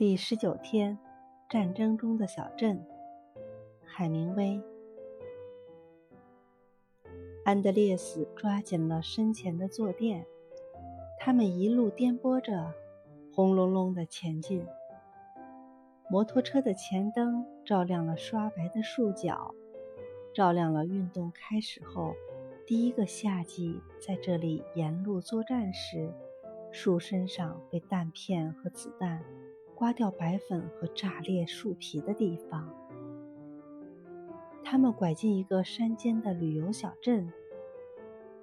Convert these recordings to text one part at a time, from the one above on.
第十九天，战争中的小镇。海明威。安德烈斯抓紧了身前的坐垫，他们一路颠簸着，轰隆隆的前进。摩托车的前灯照亮了刷白的树脚，照亮了运动开始后第一个夏季在这里沿路作战时，树身上被弹片和子弹。刮掉白粉和炸裂树皮的地方。他们拐进一个山间的旅游小镇，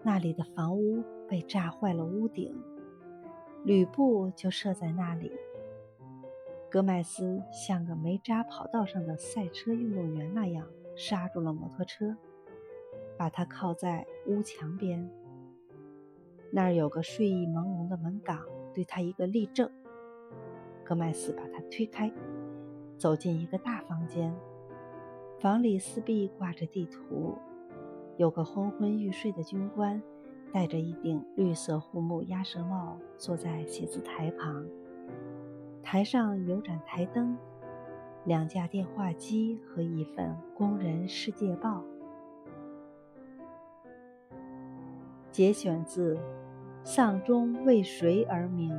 那里的房屋被炸坏了屋顶，吕布就设在那里。戈麦斯像个没扎跑道上的赛车运动员那样刹住了摩托车，把它靠在屋墙边。那儿有个睡意朦胧的门岗，对他一个立正。戈麦斯把他推开，走进一个大房间。房里四壁挂着地图，有个昏昏欲睡的军官，戴着一顶绿色护目鸭舌帽，坐在写字台旁。台上有盏台灯，两架电话机和一份《工人世界报》。节选自《丧钟为谁而鸣》。